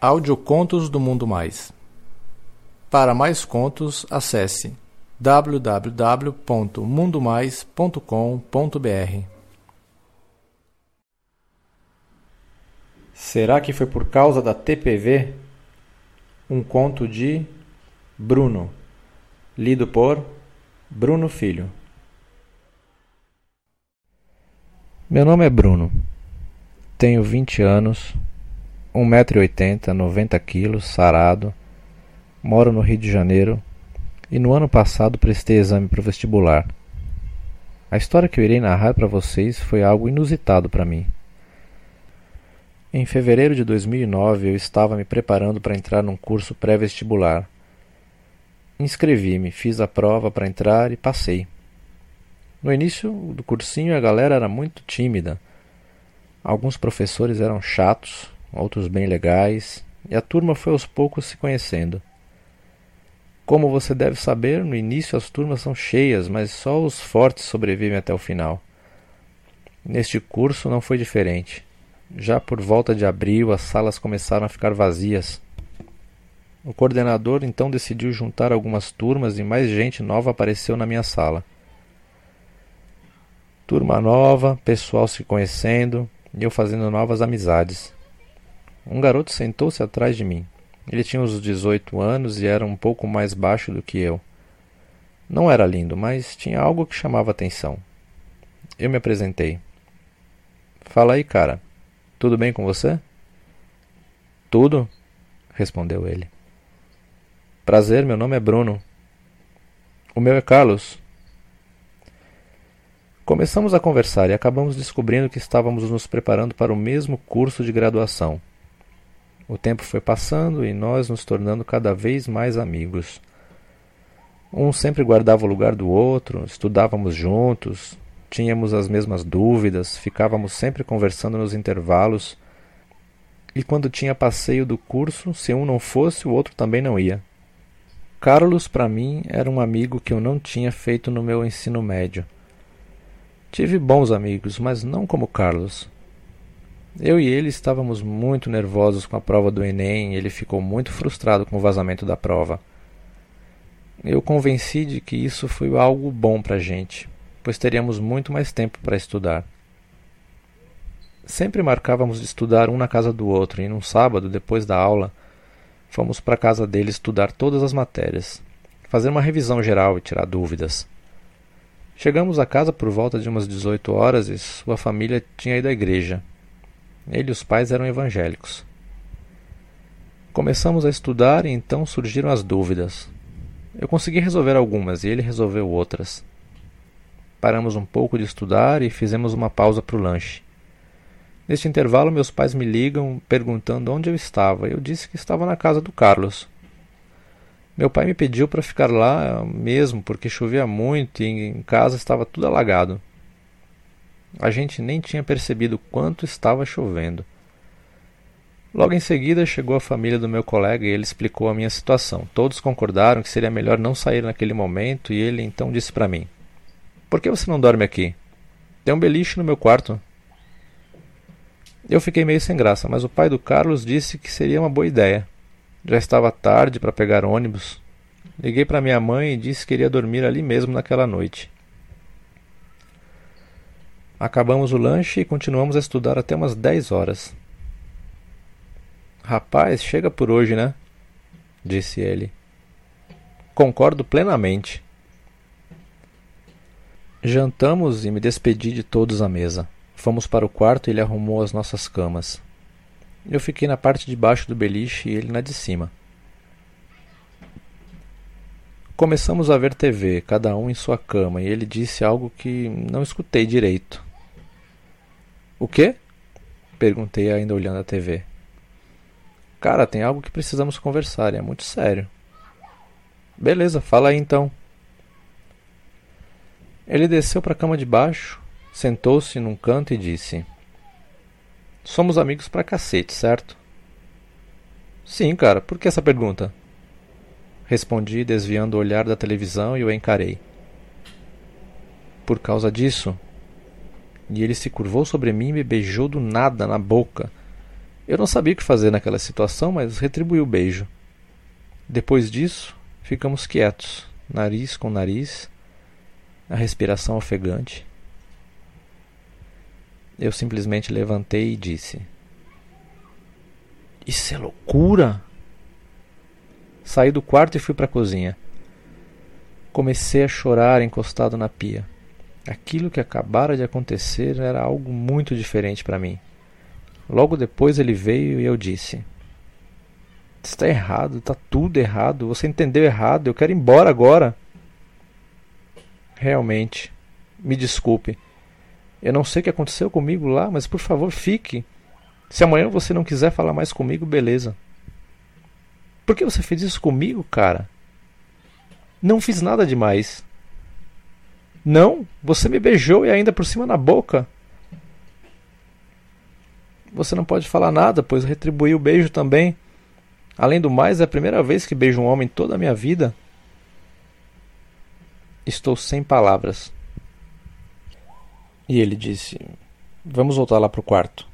Audiocontos do Mundo Mais. Para mais contos, acesse www.mundomais.com.br. Será que foi por causa da TPV? Um conto de Bruno, lido por Bruno Filho. Meu nome é Bruno. Tenho 20 anos 1,80m, 90kg, sarado, moro no Rio de Janeiro e no ano passado prestei exame para o vestibular. A história que eu irei narrar para vocês foi algo inusitado para mim. Em fevereiro de 2009 eu estava me preparando para entrar num curso pré-vestibular. Inscrevi-me, fiz a prova para entrar e passei. No início do cursinho a galera era muito tímida. Alguns professores eram chatos outros bem legais, e a turma foi aos poucos se conhecendo. Como você deve saber, no início as turmas são cheias, mas só os fortes sobrevivem até o final. Neste curso não foi diferente. Já por volta de abril, as salas começaram a ficar vazias. O coordenador então decidiu juntar algumas turmas e mais gente nova apareceu na minha sala. Turma nova, pessoal se conhecendo e eu fazendo novas amizades. Um garoto sentou-se atrás de mim. Ele tinha uns 18 anos e era um pouco mais baixo do que eu. Não era lindo, mas tinha algo que chamava atenção. Eu me apresentei. Fala aí, cara. Tudo bem com você? Tudo, respondeu ele. Prazer, meu nome é Bruno. O meu é Carlos. Começamos a conversar e acabamos descobrindo que estávamos nos preparando para o mesmo curso de graduação. O tempo foi passando e nós nos tornando cada vez mais amigos. Um sempre guardava o lugar do outro, estudávamos juntos, tínhamos as mesmas dúvidas, ficávamos sempre conversando nos intervalos. E quando tinha passeio do curso, se um não fosse, o outro também não ia. Carlos, para mim, era um amigo que eu não tinha feito no meu ensino médio. Tive bons amigos, mas não como Carlos. Eu e ele estávamos muito nervosos com a prova do Enem e ele ficou muito frustrado com o vazamento da prova. Eu convenci de que isso foi algo bom para a gente, pois teríamos muito mais tempo para estudar. Sempre marcávamos de estudar um na casa do outro e num sábado, depois da aula, fomos para a casa dele estudar todas as matérias, fazer uma revisão geral e tirar dúvidas. Chegamos a casa por volta de umas 18 horas e sua família tinha ido à igreja. Ele e os pais eram evangélicos. Começamos a estudar e então surgiram as dúvidas. Eu consegui resolver algumas e ele resolveu outras. Paramos um pouco de estudar e fizemos uma pausa para o lanche. Neste intervalo, meus pais me ligam perguntando onde eu estava. Eu disse que estava na casa do Carlos. Meu pai me pediu para ficar lá mesmo porque chovia muito e em casa estava tudo alagado. A gente nem tinha percebido quanto estava chovendo. Logo em seguida chegou a família do meu colega e ele explicou a minha situação. Todos concordaram que seria melhor não sair naquele momento e ele então disse para mim: Por que você não dorme aqui? Tem um beliche no meu quarto. Eu fiquei meio sem graça, mas o pai do Carlos disse que seria uma boa ideia. Já estava tarde para pegar ônibus. Liguei para minha mãe e disse que iria dormir ali mesmo naquela noite. Acabamos o lanche e continuamos a estudar até umas 10 horas. Rapaz, chega por hoje, né? Disse ele. Concordo plenamente. Jantamos e me despedi de todos à mesa. Fomos para o quarto e ele arrumou as nossas camas. Eu fiquei na parte de baixo do beliche e ele na de cima. Começamos a ver TV, cada um em sua cama, e ele disse algo que não escutei direito. O quê? Perguntei ainda olhando a TV. Cara, tem algo que precisamos conversar, é muito sério. Beleza, fala aí então. Ele desceu para a cama de baixo, sentou-se num canto e disse: Somos amigos pra cacete, certo? Sim, cara, por que essa pergunta? Respondi, desviando o olhar da televisão e o encarei. Por causa disso, e ele se curvou sobre mim e me beijou do nada na boca. Eu não sabia o que fazer naquela situação, mas retribuí o beijo. Depois disso, ficamos quietos, nariz com nariz, a respiração ofegante. Eu simplesmente levantei e disse: Isso é loucura! Saí do quarto e fui para a cozinha. Comecei a chorar encostado na pia. Aquilo que acabara de acontecer era algo muito diferente para mim. Logo depois ele veio e eu disse: Está errado, está tudo errado, você entendeu errado, eu quero ir embora agora. Realmente, me desculpe. Eu não sei o que aconteceu comigo lá, mas por favor fique. Se amanhã você não quiser falar mais comigo, beleza. Por que você fez isso comigo, cara? Não fiz nada demais. Não, você me beijou e ainda por cima na boca. Você não pode falar nada, pois retribuí o beijo também. Além do mais, é a primeira vez que beijo um homem em toda a minha vida. Estou sem palavras. E ele disse: Vamos voltar lá para o quarto.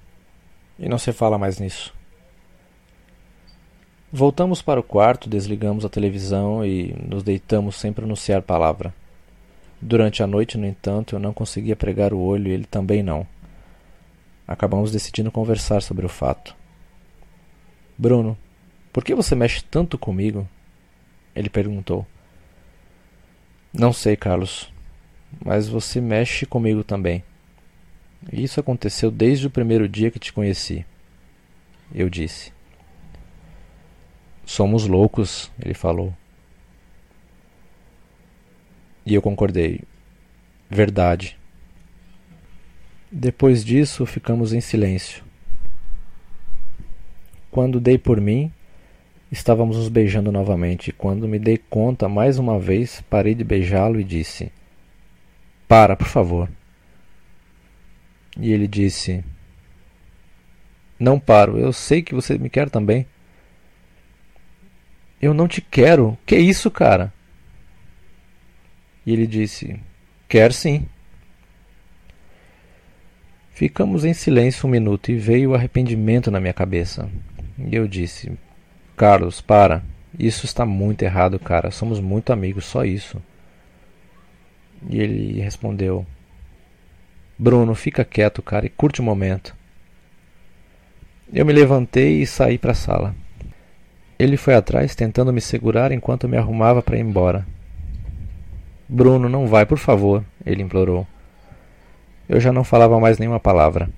E não se fala mais nisso. Voltamos para o quarto, desligamos a televisão e nos deitamos sem pronunciar palavra. Durante a noite, no entanto, eu não conseguia pregar o olho e ele também não. Acabamos decidindo conversar sobre o fato. Bruno, por que você mexe tanto comigo? Ele perguntou. Não sei, Carlos, mas você mexe comigo também. Isso aconteceu desde o primeiro dia que te conheci. Eu disse. Somos loucos, ele falou. E eu concordei. Verdade. Depois disso, ficamos em silêncio. Quando dei por mim, estávamos nos beijando novamente. Quando me dei conta, mais uma vez, parei de beijá-lo e disse: Para, por favor. E ele disse: Não paro, eu sei que você me quer também. Eu não te quero. Que isso, cara? E ele disse: Quer sim. Ficamos em silêncio um minuto e veio o arrependimento na minha cabeça. E eu disse: Carlos, para. Isso está muito errado, cara. Somos muito amigos, só isso. E ele respondeu: Bruno, fica quieto, cara, e curte o momento. Eu me levantei e saí para a sala. Ele foi atrás, tentando me segurar enquanto me arrumava para ir embora. Bruno, não vai, por favor, ele implorou. Eu já não falava mais nenhuma palavra.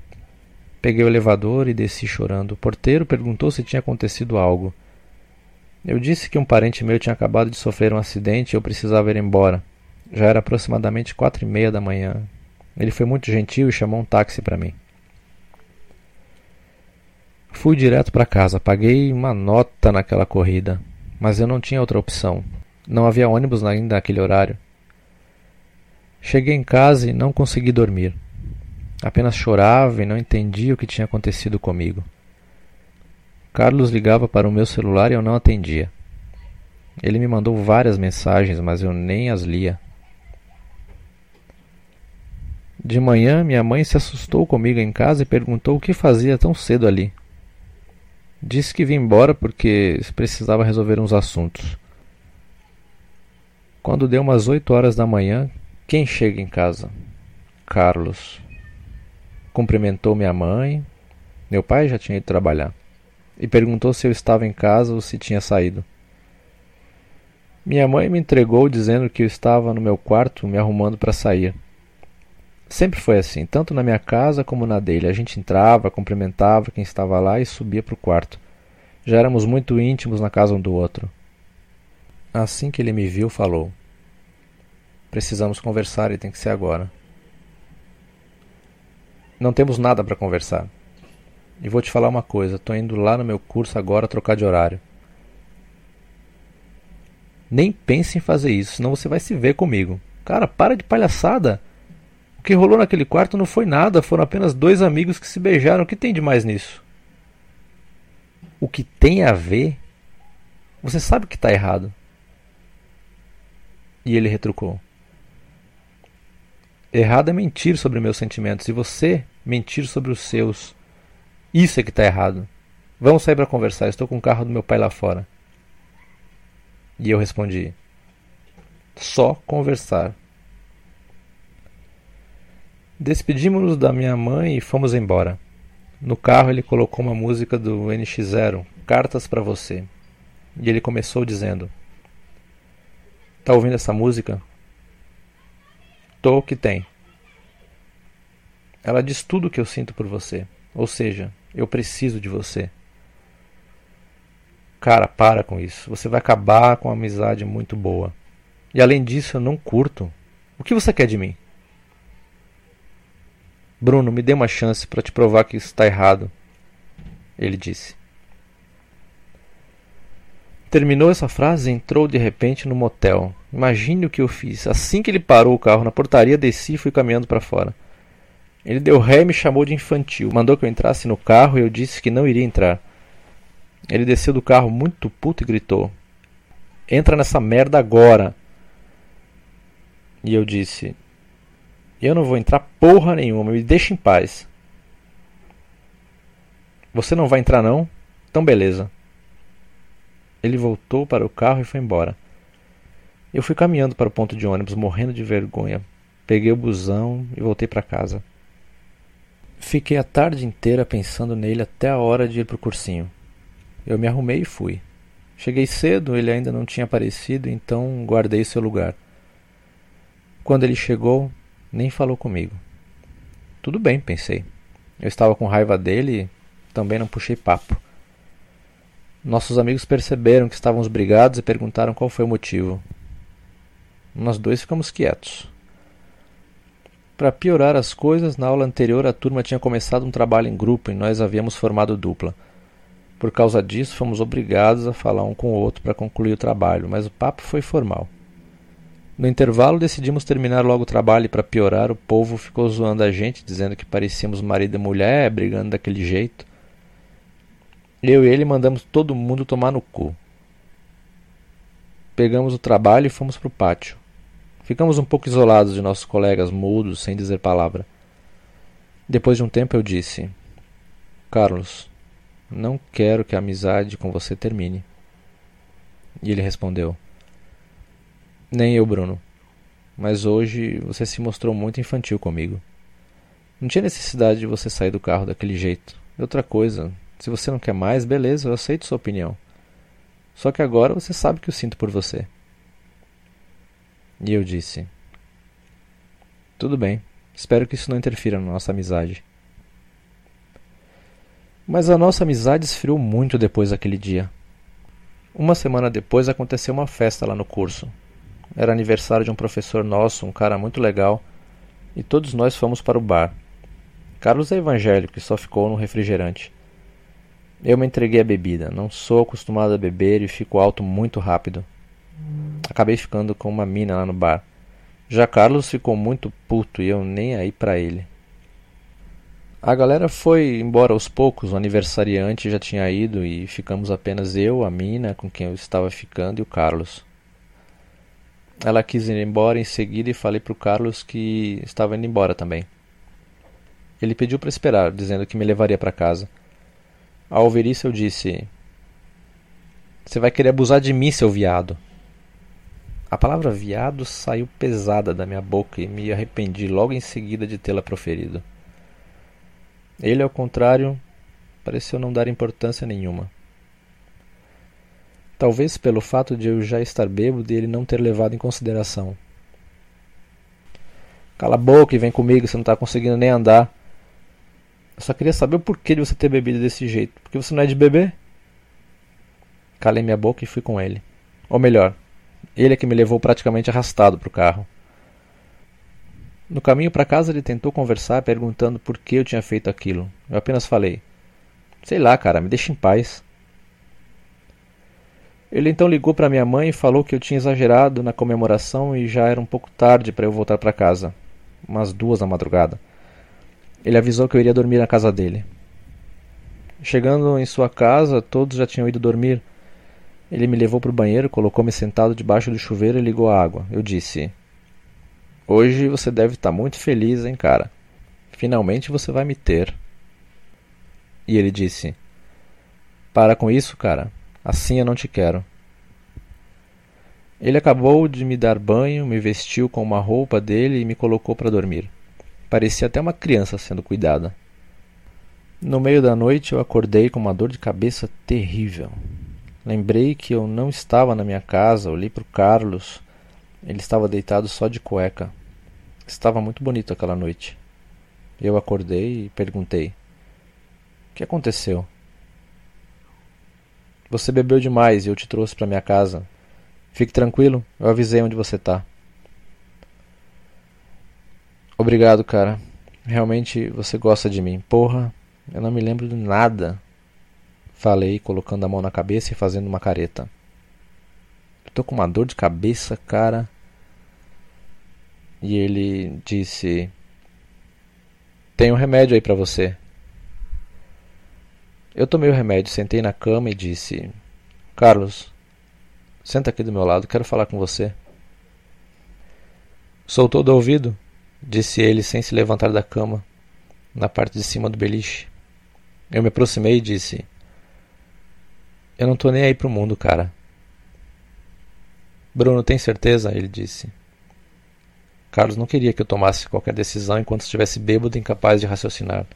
Peguei o elevador e desci chorando. O porteiro perguntou se tinha acontecido algo. Eu disse que um parente meu tinha acabado de sofrer um acidente e eu precisava ir embora. Já era aproximadamente quatro e meia da manhã. Ele foi muito gentil e chamou um táxi para mim. Fui direto para casa, paguei uma nota naquela corrida, mas eu não tinha outra opção. Não havia ônibus ainda naquele horário. Cheguei em casa e não consegui dormir. Apenas chorava e não entendia o que tinha acontecido comigo. Carlos ligava para o meu celular e eu não atendia. Ele me mandou várias mensagens, mas eu nem as lia. De manhã, minha mãe se assustou comigo em casa e perguntou o que fazia tão cedo ali. Disse que vim embora porque precisava resolver uns assuntos. Quando deu umas oito horas da manhã, quem chega em casa? Carlos. Cumprimentou minha mãe. Meu pai já tinha ido trabalhar. E perguntou se eu estava em casa ou se tinha saído. Minha mãe me entregou dizendo que eu estava no meu quarto me arrumando para sair. Sempre foi assim, tanto na minha casa como na dele. A gente entrava, cumprimentava quem estava lá e subia para o quarto. Já éramos muito íntimos na casa um do outro. Assim que ele me viu, falou: Precisamos conversar e tem que ser agora. Não temos nada para conversar. E vou te falar uma coisa: estou indo lá no meu curso agora trocar de horário. Nem pense em fazer isso, senão você vai se ver comigo. Cara, para de palhaçada que rolou naquele quarto não foi nada, foram apenas dois amigos que se beijaram. O que tem de mais nisso? O que tem a ver? Você sabe que está errado. E ele retrucou: Errado é mentir sobre meus sentimentos e você mentir sobre os seus. Isso é que está errado. Vamos sair para conversar, estou com o carro do meu pai lá fora. E eu respondi: Só conversar. Despedimos-nos da minha mãe e fomos embora. No carro ele colocou uma música do NX0, Cartas para você. E ele começou dizendo: Tá ouvindo essa música? Tô que tem. Ela diz tudo o que eu sinto por você. Ou seja, eu preciso de você. Cara, para com isso. Você vai acabar com uma amizade muito boa. E além disso, eu não curto. O que você quer de mim? Bruno, me dê uma chance para te provar que isso está errado. Ele disse. Terminou essa frase e entrou de repente no motel. Imagine o que eu fiz. Assim que ele parou o carro na portaria, desci e fui caminhando para fora. Ele deu ré e me chamou de infantil. Mandou que eu entrasse no carro e eu disse que não iria entrar. Ele desceu do carro muito puto e gritou: Entra nessa merda agora! E eu disse: Eu não vou entrar porra nenhuma, me deixa em paz. Você não vai entrar não? Então beleza. Ele voltou para o carro e foi embora. Eu fui caminhando para o ponto de ônibus, morrendo de vergonha. Peguei o busão e voltei para casa. Fiquei a tarde inteira pensando nele até a hora de ir para o cursinho. Eu me arrumei e fui. Cheguei cedo, ele ainda não tinha aparecido, então guardei seu lugar. Quando ele chegou, nem falou comigo. Tudo bem, pensei. Eu estava com raiva dele e também não puxei papo. Nossos amigos perceberam que estávamos brigados e perguntaram qual foi o motivo. Nós dois ficamos quietos. Para piorar as coisas, na aula anterior a turma tinha começado um trabalho em grupo e nós havíamos formado dupla. Por causa disso, fomos obrigados a falar um com o outro para concluir o trabalho, mas o papo foi formal. No intervalo, decidimos terminar logo o trabalho e, para piorar, o povo ficou zoando a gente, dizendo que parecíamos marido e mulher, brigando daquele jeito. Eu e ele mandamos todo mundo tomar no cu. Pegamos o trabalho e fomos para o pátio. Ficamos um pouco isolados de nossos colegas, mudos, sem dizer palavra. Depois de um tempo eu disse: Carlos, não quero que a amizade com você termine. E ele respondeu: Nem eu, Bruno. Mas hoje você se mostrou muito infantil comigo. Não tinha necessidade de você sair do carro daquele jeito. E outra coisa, se você não quer mais, beleza, eu aceito sua opinião. Só que agora você sabe que eu sinto por você. E eu disse: Tudo bem, espero que isso não interfira na nossa amizade. Mas a nossa amizade esfriou muito depois daquele dia. Uma semana depois aconteceu uma festa lá no curso. Era aniversário de um professor nosso, um cara muito legal, e todos nós fomos para o bar. Carlos é evangélico e só ficou no refrigerante. Eu me entreguei à bebida. Não sou acostumado a beber e fico alto muito rápido. Acabei ficando com uma mina lá no bar. Já Carlos ficou muito puto e eu nem aí para ele. A galera foi embora aos poucos, o aniversariante já tinha ido e ficamos apenas eu, a mina com quem eu estava ficando e o Carlos. Ela quis ir embora em seguida e falei para o Carlos que estava indo embora também. Ele pediu para esperar, dizendo que me levaria para casa. Ao ouvir isso, eu disse: Você vai querer abusar de mim, seu viado. A palavra viado saiu pesada da minha boca e me arrependi logo em seguida de tê-la proferido. Ele, ao contrário, pareceu não dar importância nenhuma. Talvez pelo fato de eu já estar bêbado e ele não ter levado em consideração. Cala a boca e vem comigo, você não está conseguindo nem andar. Eu só queria saber o porquê de você ter bebido desse jeito. Porque você não é de beber? Calei minha boca e fui com ele. Ou melhor, ele é que me levou praticamente arrastado para o carro. No caminho para casa ele tentou conversar, perguntando por que eu tinha feito aquilo. Eu apenas falei: Sei lá, cara, me deixa em paz. Ele então ligou para minha mãe e falou que eu tinha exagerado na comemoração e já era um pouco tarde para eu voltar para casa, umas duas da madrugada. Ele avisou que eu iria dormir na casa dele. Chegando em sua casa, todos já tinham ido dormir. Ele me levou para o banheiro, colocou-me sentado debaixo do chuveiro e ligou a água. Eu disse: Hoje você deve estar muito feliz, hein, cara? Finalmente você vai me ter. E ele disse: Para com isso, cara. Assim eu não te quero. Ele acabou de me dar banho, me vestiu com uma roupa dele e me colocou para dormir. Parecia até uma criança sendo cuidada. No meio da noite eu acordei com uma dor de cabeça terrível. Lembrei que eu não estava na minha casa, olhei para o Carlos. Ele estava deitado só de cueca. Estava muito bonito aquela noite. Eu acordei e perguntei: O que aconteceu? Você bebeu demais e eu te trouxe para minha casa. Fique tranquilo, eu avisei onde você tá. Obrigado, cara. Realmente você gosta de mim. Porra, eu não me lembro de nada. Falei, colocando a mão na cabeça e fazendo uma careta. Eu tô com uma dor de cabeça, cara. E ele disse: Tem um remédio aí para você. Eu tomei o remédio, sentei na cama e disse: Carlos, Senta aqui do meu lado, quero falar com você. Soltou do ouvido, disse ele sem se levantar da cama, na parte de cima do beliche. Eu me aproximei e disse: Eu não tô nem aí pro mundo, cara. Bruno, tem certeza? Ele disse. Carlos não queria que eu tomasse qualquer decisão enquanto estivesse bêbado e incapaz de raciocinar.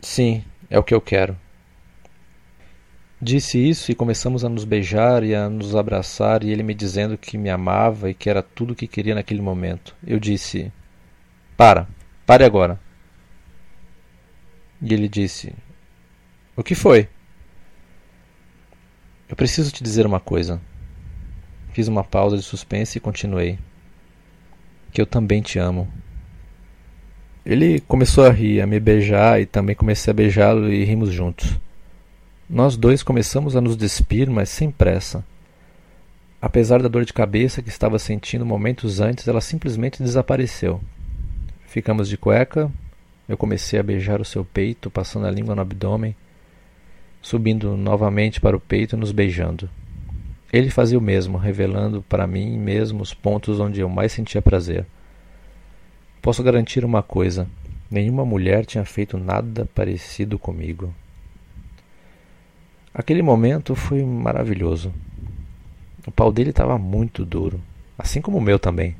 Sim, é o que eu quero. Disse isso e começamos a nos beijar e a nos abraçar, e ele me dizendo que me amava e que era tudo o que queria naquele momento. Eu disse: Para, pare agora. E ele disse: O que foi? Eu preciso te dizer uma coisa. Fiz uma pausa de suspense e continuei. Que eu também te amo. Ele começou a rir, a me beijar e também comecei a beijá-lo e rimos juntos. Nós dois começamos a nos despir, mas sem pressa. Apesar da dor de cabeça que estava sentindo momentos antes, ela simplesmente desapareceu. Ficamos de cueca, eu comecei a beijar o seu peito, passando a língua no abdômen, subindo novamente para o peito e nos beijando. Ele fazia o mesmo, revelando para mim mesmo os pontos onde eu mais sentia prazer. Posso garantir uma coisa: nenhuma mulher tinha feito nada parecido comigo. Aquele momento foi maravilhoso. O pau dele estava muito duro, assim como o meu também.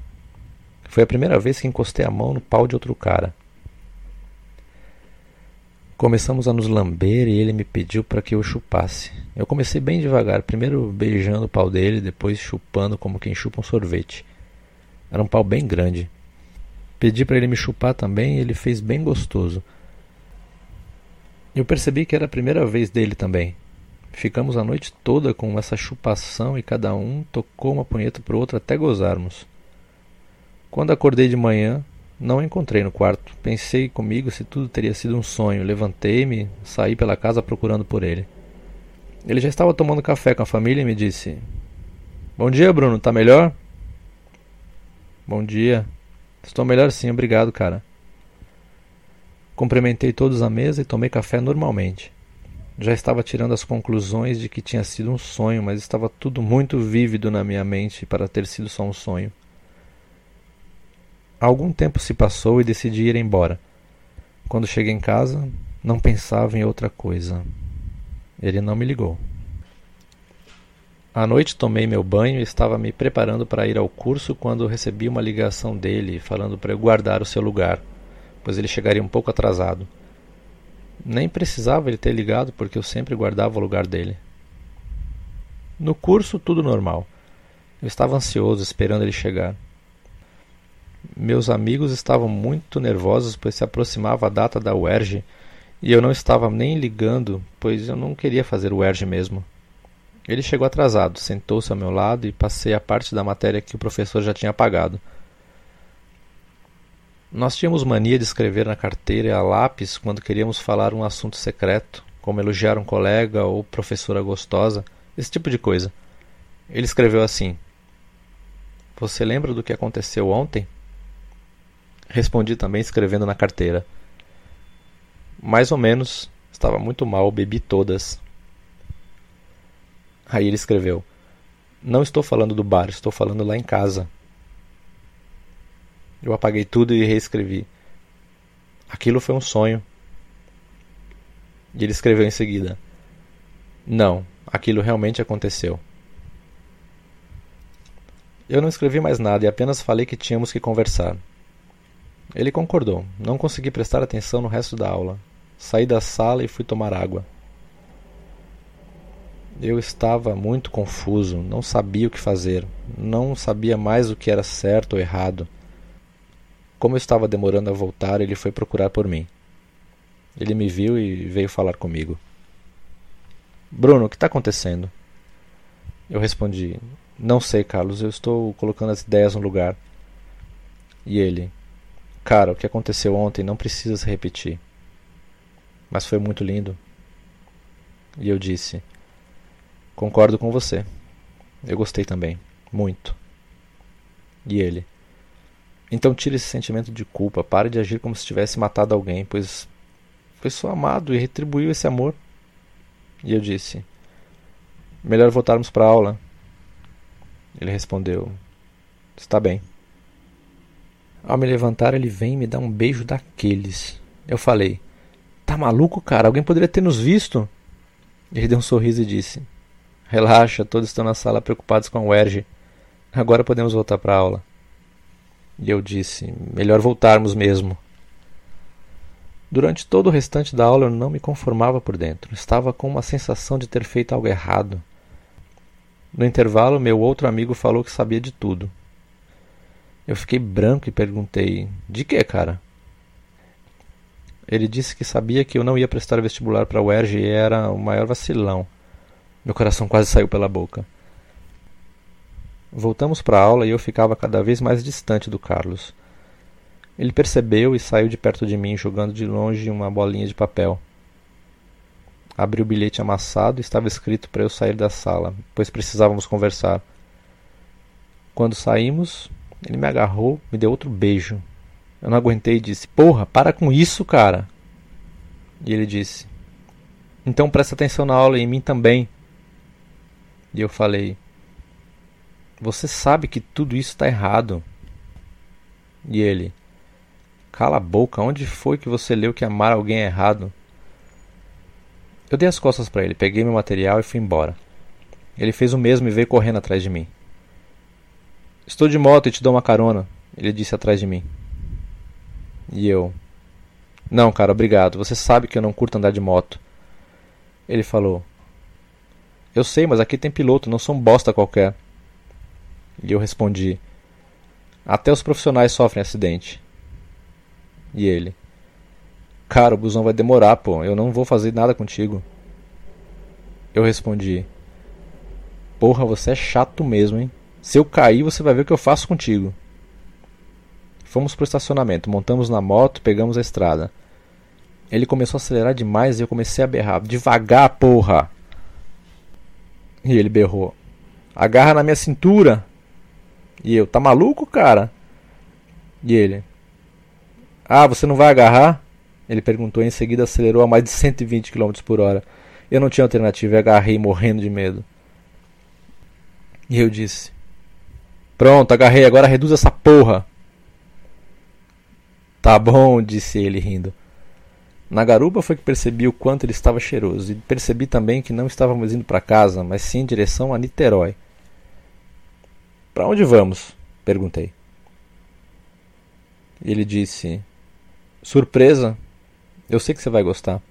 Foi a primeira vez que encostei a mão no pau de outro cara. Começamos a nos lamber e ele me pediu para que eu chupasse. Eu comecei bem devagar, primeiro beijando o pau dele, depois chupando como quem chupa um sorvete. Era um pau bem grande. Pedi para ele me chupar também e ele fez bem gostoso. Eu percebi que era a primeira vez dele também. Ficamos a noite toda com essa chupação e cada um tocou uma punheta pro outro até gozarmos. Quando acordei de manhã, não o encontrei no quarto. Pensei comigo se tudo teria sido um sonho. Levantei-me, saí pela casa procurando por ele. Ele já estava tomando café com a família e me disse: Bom dia, Bruno, tá melhor? Bom dia. Estou melhor sim, obrigado, cara. Cumprimentei todos à mesa e tomei café normalmente. Já estava tirando as conclusões de que tinha sido um sonho, mas estava tudo muito vívido na minha mente para ter sido só um sonho. Algum tempo se passou e decidi ir embora. Quando cheguei em casa, não pensava em outra coisa. Ele não me ligou. À noite tomei meu banho e estava me preparando para ir ao curso quando recebi uma ligação dele falando para eu guardar o seu lugar, pois ele chegaria um pouco atrasado. Nem precisava ele ter ligado porque eu sempre guardava o lugar dele. No curso, tudo normal. Eu estava ansioso, esperando ele chegar. Meus amigos estavam muito nervosos, pois se aproximava a data da UERJ e eu não estava nem ligando, pois eu não queria fazer o UERJ mesmo. Ele chegou atrasado, sentou-se ao meu lado e passei a parte da matéria que o professor já tinha apagado. Nós tínhamos mania de escrever na carteira a lápis quando queríamos falar um assunto secreto, como elogiar um colega ou professora gostosa, esse tipo de coisa. Ele escreveu assim: Você lembra do que aconteceu ontem? Respondi também escrevendo na carteira. Mais ou menos, estava muito mal, bebi todas. Aí ele escreveu: Não estou falando do bar, estou falando lá em casa. Eu apaguei tudo e reescrevi. Aquilo foi um sonho. E ele escreveu em seguida: Não, aquilo realmente aconteceu. Eu não escrevi mais nada e apenas falei que tínhamos que conversar. Ele concordou. Não consegui prestar atenção no resto da aula. Saí da sala e fui tomar água. Eu estava muito confuso, não sabia o que fazer, não sabia mais o que era certo ou errado. Como eu estava demorando a voltar, ele foi procurar por mim. Ele me viu e veio falar comigo. Bruno, o que está acontecendo? Eu respondi: não sei, Carlos, eu estou colocando as ideias no lugar. E ele: Cara, o que aconteceu ontem não precisa se repetir. Mas foi muito lindo. E eu disse: Concordo com você. Eu gostei também. Muito. E ele: Então tire esse sentimento de culpa. Pare de agir como se tivesse matado alguém, pois foi só amado e retribuiu esse amor. E eu disse: Melhor voltarmos para a aula. Ele respondeu: Está bem. Ao me levantar, ele vem e me dá um beijo daqueles. Eu falei: Tá maluco, cara? Alguém poderia ter nos visto? Ele deu um sorriso e disse: Relaxa, todos estão na sala preocupados com o Erge. Agora podemos voltar para a aula. E eu disse: Melhor voltarmos mesmo. Durante todo o restante da aula eu não me conformava por dentro. Estava com uma sensação de ter feito algo errado. No intervalo, meu outro amigo falou que sabia de tudo. Eu fiquei branco e perguntei: De que, cara? Ele disse que sabia que eu não ia prestar vestibular para o UERJ e era o maior vacilão. Meu coração quase saiu pela boca. Voltamos para a aula e eu ficava cada vez mais distante do Carlos. Ele percebeu e saiu de perto de mim, jogando de longe uma bolinha de papel. Abri o bilhete amassado e estava escrito para eu sair da sala, pois precisávamos conversar. Quando saímos, ele me agarrou, me deu outro beijo. Eu não aguentei e disse: Porra, para com isso, cara. E ele disse: Então presta atenção na aula e em mim também. E eu falei: Você sabe que tudo isso está errado. E ele: Cala a boca, onde foi que você leu que amar alguém é errado? Eu dei as costas para ele, peguei meu material e fui embora. Ele fez o mesmo e veio correndo atrás de mim. Estou de moto e te dou uma carona, ele disse atrás de mim. E eu. Não, cara, obrigado. Você sabe que eu não curto andar de moto. Ele falou. Eu sei, mas aqui tem piloto, não sou um bosta qualquer. E eu respondi. Até os profissionais sofrem acidente. E ele. Cara, o busão vai demorar, pô. Eu não vou fazer nada contigo. Eu respondi: Porra, você é chato mesmo, hein? Se eu cair, você vai ver o que eu faço contigo. Fomos pro estacionamento, montamos na moto, pegamos a estrada. Ele começou a acelerar demais e eu comecei a berrar: Devagar, porra! E ele berrou: Agarra na minha cintura! E eu: Tá maluco, cara? E ele: Ah, você não vai agarrar? Ele perguntou e em seguida acelerou a mais de 120 km por hora. Eu não tinha alternativa e agarrei morrendo de medo. E eu disse: Pronto, agarrei, agora reduz essa porra. Tá bom, disse ele rindo. Na garupa foi que percebi o quanto ele estava cheiroso e percebi também que não estávamos indo para casa, mas sim em direção a Niterói. Para onde vamos? perguntei. Ele disse: Surpresa, eu sei que você vai gostar.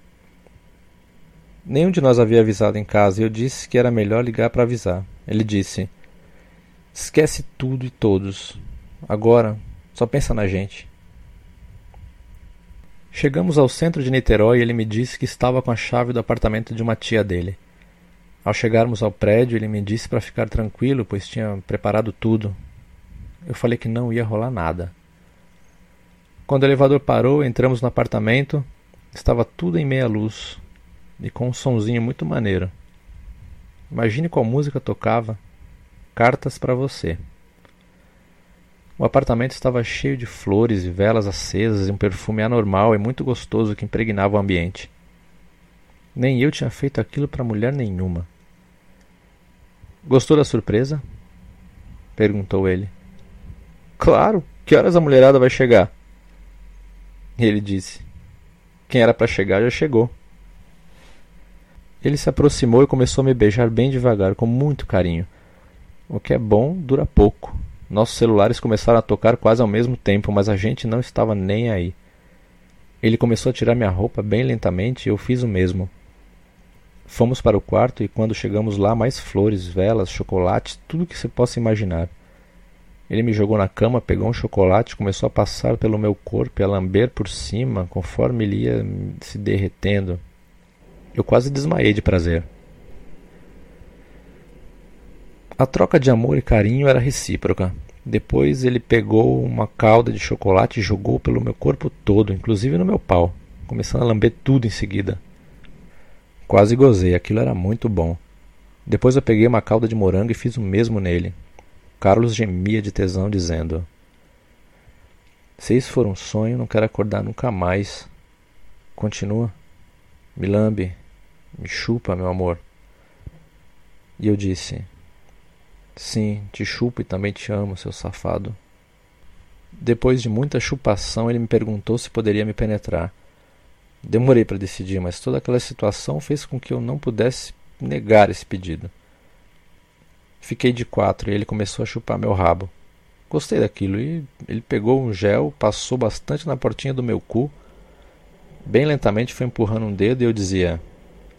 Nenhum de nós havia avisado em casa e eu disse que era melhor ligar para avisar. Ele disse: Esquece tudo e todos. Agora, só pensa na gente. Chegamos ao centro de Niterói e ele me disse que estava com a chave do apartamento de uma tia dele. Ao chegarmos ao prédio, ele me disse para ficar tranquilo, pois tinha preparado tudo. Eu falei que não ia rolar nada. Quando o elevador parou, entramos no apartamento Estava tudo em meia luz e com um sonzinho muito maneiro. Imagine qual música tocava. Cartas para você. O apartamento estava cheio de flores e velas acesas e um perfume anormal e muito gostoso que impregnava o ambiente. Nem eu tinha feito aquilo para mulher nenhuma. Gostou da surpresa? perguntou ele. Claro, que horas a mulherada vai chegar? Ele disse: quem era para chegar já chegou. Ele se aproximou e começou a me beijar bem devagar, com muito carinho. O que é bom dura pouco. Nossos celulares começaram a tocar quase ao mesmo tempo, mas a gente não estava nem aí. Ele começou a tirar minha roupa bem lentamente e eu fiz o mesmo. Fomos para o quarto e quando chegamos lá, mais flores, velas, chocolates, tudo que se possa imaginar. Ele me jogou na cama, pegou um chocolate, começou a passar pelo meu corpo e a lamber por cima, conforme ele ia se derretendo. Eu quase desmaiei de prazer. A troca de amor e carinho era recíproca. Depois ele pegou uma calda de chocolate e jogou pelo meu corpo todo, inclusive no meu pau, começando a lamber tudo em seguida. Quase gozei, aquilo era muito bom. Depois eu peguei uma calda de morango e fiz o mesmo nele. Carlos gemia de tesão, dizendo: Se isso for um sonho, não quero acordar nunca mais. Continua. Me lambe. Me chupa, meu amor. E eu disse: Sim, te chupo e também te amo, seu safado. Depois de muita chupação, ele me perguntou se poderia me penetrar. Demorei para decidir, mas toda aquela situação fez com que eu não pudesse negar esse pedido. Fiquei de quatro e ele começou a chupar meu rabo. Gostei daquilo e ele pegou um gel, passou bastante na portinha do meu cu. Bem lentamente foi empurrando um dedo e eu dizia: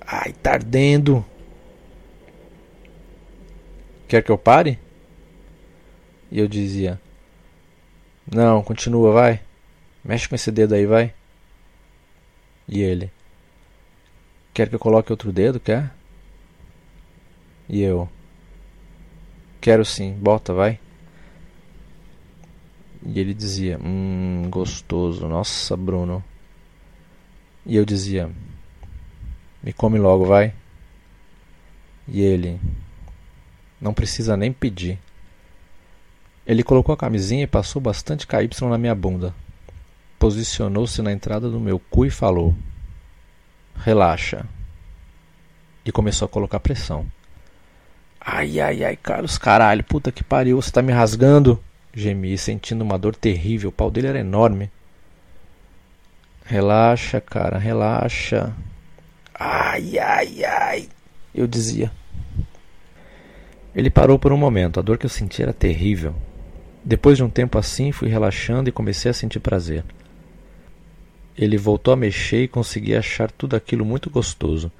Ai, tá ardendo! Quer que eu pare? E eu dizia: Não, continua, vai. Mexe com esse dedo aí, vai. E ele: Quer que eu coloque outro dedo, quer? E eu: Quero sim, bota, vai. E ele dizia: Hum, gostoso, nossa, Bruno. E eu dizia: Me come logo, vai. E ele: não precisa nem pedir. Ele colocou a camisinha e passou bastante KY na minha bunda. Posicionou-se na entrada do meu cu e falou: Relaxa. E começou a colocar pressão. Ai, ai, ai, Carlos, caralho, puta que pariu, você tá me rasgando? Gemi, sentindo uma dor terrível. O pau dele era enorme. Relaxa, cara, relaxa. Ai, ai, ai. Eu dizia. Ele parou por um momento, a dor que eu sentia era terrível. Depois de um tempo assim, fui relaxando e comecei a sentir prazer. Ele voltou a mexer e consegui achar tudo aquilo muito gostoso.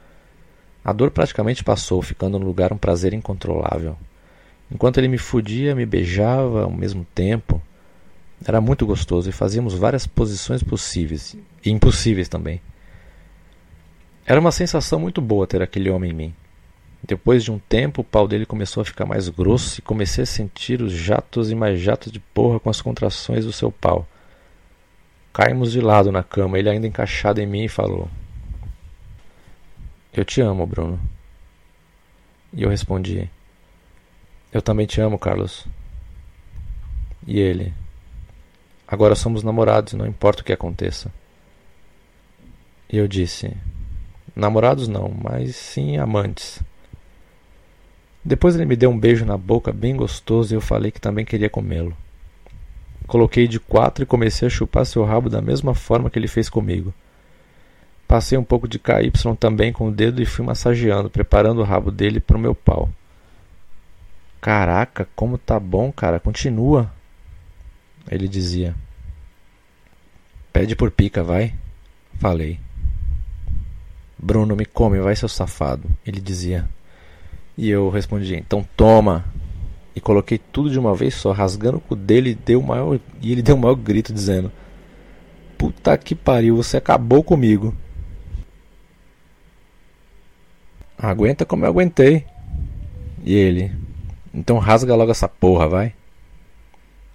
A dor praticamente passou, ficando no lugar um prazer incontrolável. Enquanto ele me fudia, me beijava ao mesmo tempo. Era muito gostoso e fazíamos várias posições possíveis e impossíveis também. Era uma sensação muito boa ter aquele homem em mim. Depois de um tempo, o pau dele começou a ficar mais grosso e comecei a sentir os jatos e mais jatos de porra com as contrações do seu pau. Caímos de lado na cama, ele ainda encaixado em mim e falou: Eu te amo, Bruno. E eu respondi: Eu também te amo, Carlos. E ele: Agora somos namorados, não importa o que aconteça. E eu disse: Namorados não, mas sim amantes. Depois ele me deu um beijo na boca bem gostoso e eu falei que também queria comê-lo. Coloquei de quatro e comecei a chupar seu rabo da mesma forma que ele fez comigo. Passei um pouco de KY também com o dedo e fui massageando, preparando o rabo dele para o meu pau. Caraca, como tá bom, cara, continua. Ele dizia. Pede por pica, vai. Falei. Bruno, me come, vai, seu safado. Ele dizia. E eu respondi, então toma. E coloquei tudo de uma vez só, rasgando o cu dele deu maior, e ele deu um maior grito dizendo: Puta que pariu, você acabou comigo. Aguenta como eu aguentei. E ele: Então rasga logo essa porra, vai.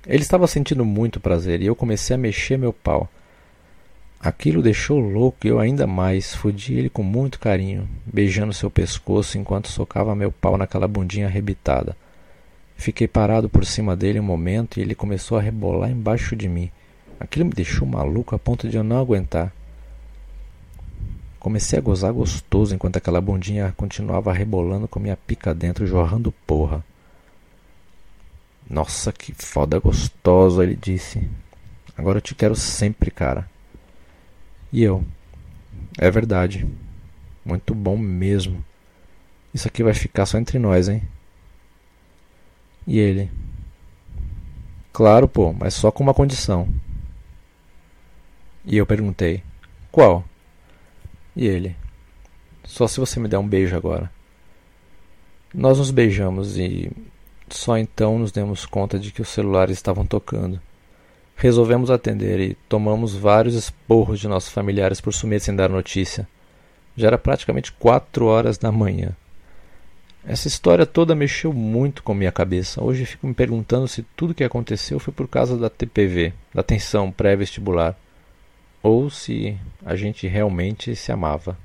Ele estava sentindo muito prazer e eu comecei a mexer meu pau. Aquilo deixou louco e eu ainda mais. Fudi ele com muito carinho, beijando seu pescoço enquanto socava meu pau naquela bundinha arrebitada. Fiquei parado por cima dele um momento e ele começou a rebolar embaixo de mim. Aquilo me deixou maluco a ponto de eu não aguentar. Comecei a gozar gostoso enquanto aquela bundinha continuava rebolando com minha pica dentro, jorrando porra. Nossa, que foda gostosa, ele disse. Agora eu te quero sempre, cara. E eu. É verdade. Muito bom mesmo. Isso aqui vai ficar só entre nós, hein? E ele: Claro, pô, mas só com uma condição. E eu perguntei: Qual? E ele: Só se você me der um beijo agora. Nós nos beijamos e só então nos demos conta de que os celulares estavam tocando. Resolvemos atender e tomamos vários esporros de nossos familiares por sumir sem dar notícia. Já era praticamente quatro horas da manhã. Essa história toda mexeu muito com minha cabeça. Hoje fico me perguntando se tudo que aconteceu foi por causa da TPV, da tensão pré-vestibular, ou se a gente realmente se amava.